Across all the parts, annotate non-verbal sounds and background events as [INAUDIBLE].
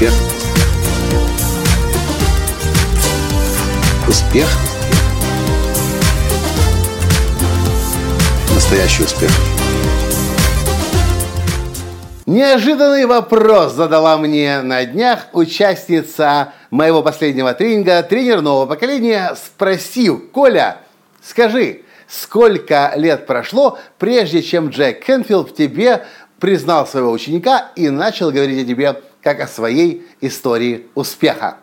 Успех. Успех. Настоящий успех. Неожиданный вопрос задала мне на днях участница моего последнего тренинга, тренер нового поколения, спросив, Коля, скажи, сколько лет прошло, прежде чем Джек Кенфилд тебе признал своего ученика и начал говорить о тебе как о своей истории успеха.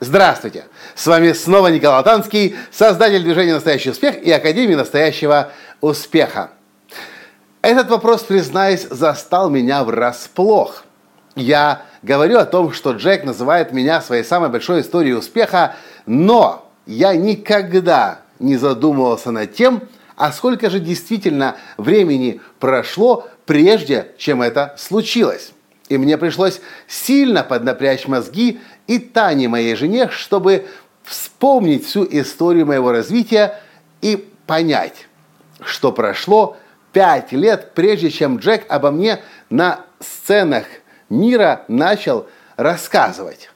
Здравствуйте! С вами снова Николай Танский, создатель движения «Настоящий успех» и Академии настоящего успеха. Этот вопрос, признаюсь, застал меня врасплох. Я говорю о том, что Джек называет меня своей самой большой историей успеха, но я никогда не задумывался над тем, а сколько же действительно времени прошло, прежде чем это случилось. И мне пришлось сильно поднапрячь мозги и Тане, моей жене, чтобы вспомнить всю историю моего развития и понять, что прошло пять лет, прежде чем Джек обо мне на сценах мира начал рассказывать.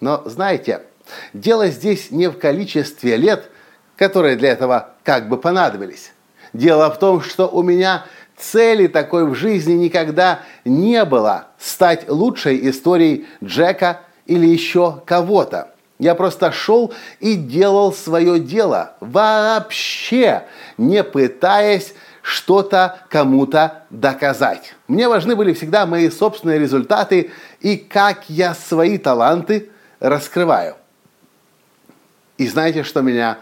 Но знаете, дело здесь не в количестве лет, которые для этого как бы понадобились. Дело в том, что у меня Цели такой в жизни никогда не было стать лучшей историей Джека или еще кого-то. Я просто шел и делал свое дело, вообще не пытаясь что-то кому-то доказать. Мне важны были всегда мои собственные результаты и как я свои таланты раскрываю. И знаете, что меня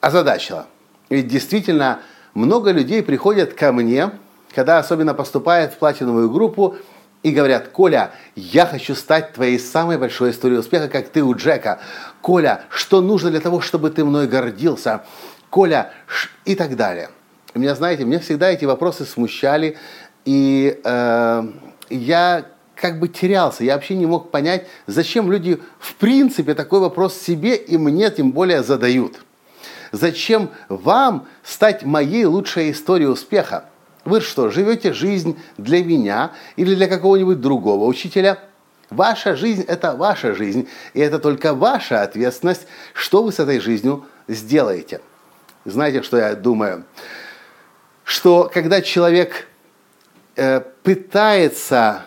озадачило? Ведь действительно много людей приходят ко мне, когда особенно поступают в платиновую группу, и говорят, Коля, я хочу стать твоей самой большой историей успеха, как ты у Джека. Коля, что нужно для того, чтобы ты мной гордился? Коля, и так далее. Меня, знаете, мне всегда эти вопросы смущали, и э, я как бы терялся. Я вообще не мог понять, зачем люди в принципе такой вопрос себе и мне тем более задают. Зачем вам стать моей лучшей историей успеха? Вы что, живете жизнь для меня или для какого-нибудь другого учителя? Ваша жизнь – это ваша жизнь, и это только ваша ответственность, что вы с этой жизнью сделаете. Знаете, что я думаю? Что когда человек э, пытается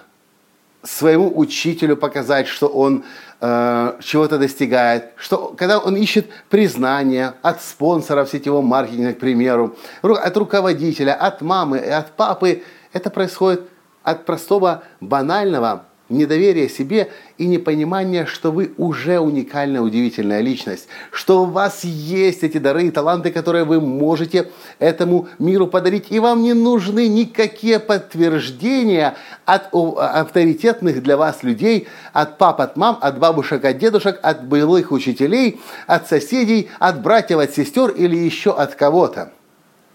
своему учителю показать, что он э, чего-то достигает, что когда он ищет признание от спонсоров сетевого маркетинга, к примеру, от руководителя, от мамы, от папы, это происходит от простого банального недоверие себе и непонимание, что вы уже уникальная, удивительная личность, что у вас есть эти дары и таланты, которые вы можете этому миру подарить, и вам не нужны никакие подтверждения от авторитетных для вас людей, от пап, от мам, от бабушек, от дедушек, от былых учителей, от соседей, от братьев, от сестер или еще от кого-то.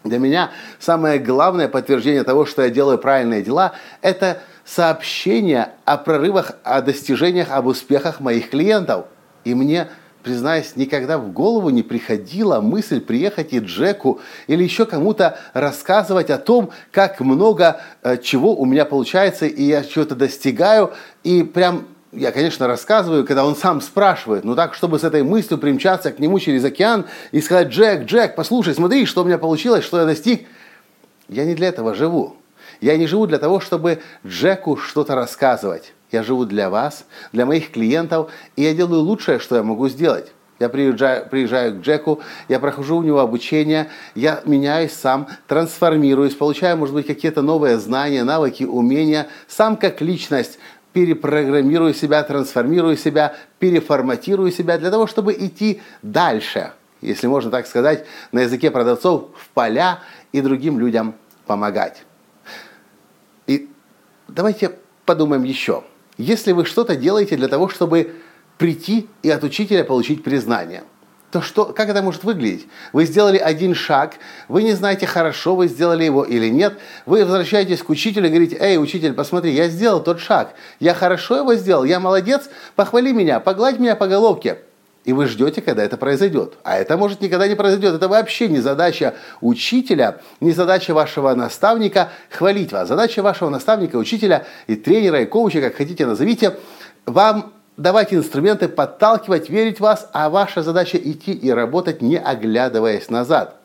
Для меня самое главное подтверждение того, что я делаю правильные дела, это – сообщения о прорывах, о достижениях, об успехах моих клиентов. И мне, признаюсь, никогда в голову не приходила мысль приехать и Джеку или еще кому-то рассказывать о том, как много э, чего у меня получается, и я чего-то достигаю, и прям я, конечно, рассказываю, когда он сам спрашивает, но так, чтобы с этой мыслью примчаться к нему через океан и сказать, Джек, Джек, послушай, смотри, что у меня получилось, что я достиг. Я не для этого живу. Я не живу для того, чтобы Джеку что-то рассказывать. Я живу для вас, для моих клиентов, и я делаю лучшее, что я могу сделать. Я приезжаю, приезжаю к Джеку, я прохожу у него обучение, я меняюсь сам, трансформируюсь, получаю, может быть, какие-то новые знания, навыки, умения, сам как личность перепрограммирую себя, трансформирую себя, переформатирую себя для того, чтобы идти дальше, если можно так сказать, на языке продавцов, в поля и другим людям помогать. Давайте подумаем еще. Если вы что-то делаете для того, чтобы прийти и от учителя получить признание, то что, как это может выглядеть? Вы сделали один шаг, вы не знаете, хорошо вы сделали его или нет. Вы возвращаетесь к учителю и говорите, эй, учитель, посмотри, я сделал тот шаг, я хорошо его сделал, я молодец, похвали меня, погладь меня по головке и вы ждете, когда это произойдет. А это может никогда не произойдет. Это вообще не задача учителя, не задача вашего наставника хвалить вас. Задача вашего наставника, учителя и тренера, и коуча, как хотите назовите, вам давать инструменты, подталкивать, верить в вас, а ваша задача идти и работать, не оглядываясь назад.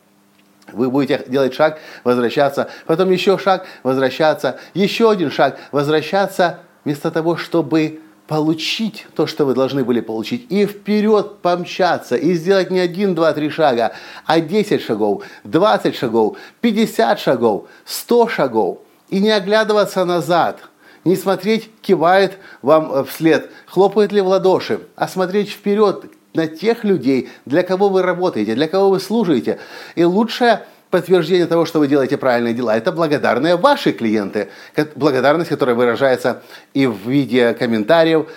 Вы будете делать шаг, возвращаться, потом еще шаг, возвращаться, еще один шаг, возвращаться, вместо того, чтобы получить то, что вы должны были получить, и вперед помчаться, и сделать не один, два, три шага, а 10 шагов, 20 шагов, 50 шагов, 100 шагов, и не оглядываться назад – не смотреть, кивает вам э, вслед, хлопает ли в ладоши, а смотреть вперед на тех людей, для кого вы работаете, для кого вы служите. И лучшее подтверждение того, что вы делаете правильные дела, это благодарные ваши клиенты. Благодарность, которая выражается и в виде комментариев,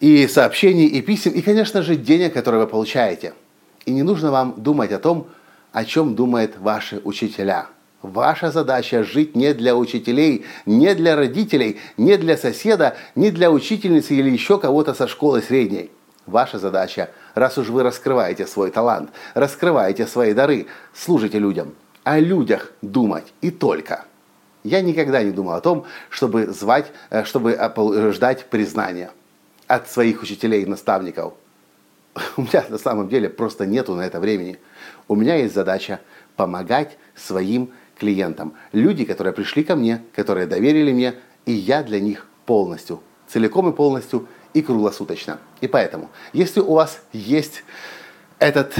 и сообщений, и писем, и, конечно же, денег, которые вы получаете. И не нужно вам думать о том, о чем думают ваши учителя – Ваша задача жить не для учителей, не для родителей, не для соседа, не для учительницы или еще кого-то со школы средней. Ваша задача, раз уж вы раскрываете свой талант, раскрываете свои дары, служите людям, о людях думать и только. Я никогда не думал о том, чтобы звать, э, чтобы э, ждать признания от своих учителей и наставников. [LAUGHS] У меня на самом деле просто нету на это времени. У меня есть задача помогать своим клиентам. Люди, которые пришли ко мне, которые доверили мне, и я для них полностью, целиком и полностью и круглосуточно. И поэтому, если у вас есть этот...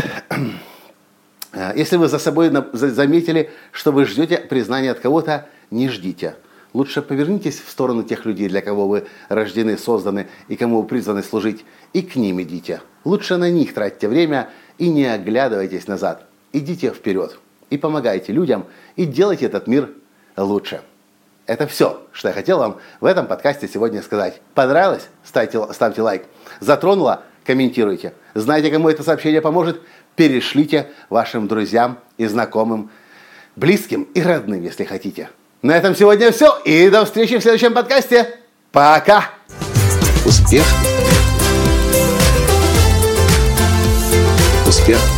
Э, если вы за собой заметили, что вы ждете признания от кого-то, не ждите. Лучше повернитесь в сторону тех людей, для кого вы рождены, созданы и кому вы призваны служить, и к ним идите. Лучше на них тратьте время и не оглядывайтесь назад. Идите вперед и помогайте людям, и делайте этот мир лучше. Это все, что я хотел вам в этом подкасте сегодня сказать. Понравилось? Ставьте, ставьте лайк. Затронуло? Комментируйте. Знаете, кому это сообщение поможет? Перешлите вашим друзьям и знакомым, близким и родным, если хотите. На этом сегодня все. И до встречи в следующем подкасте. Пока! Успех! Успех!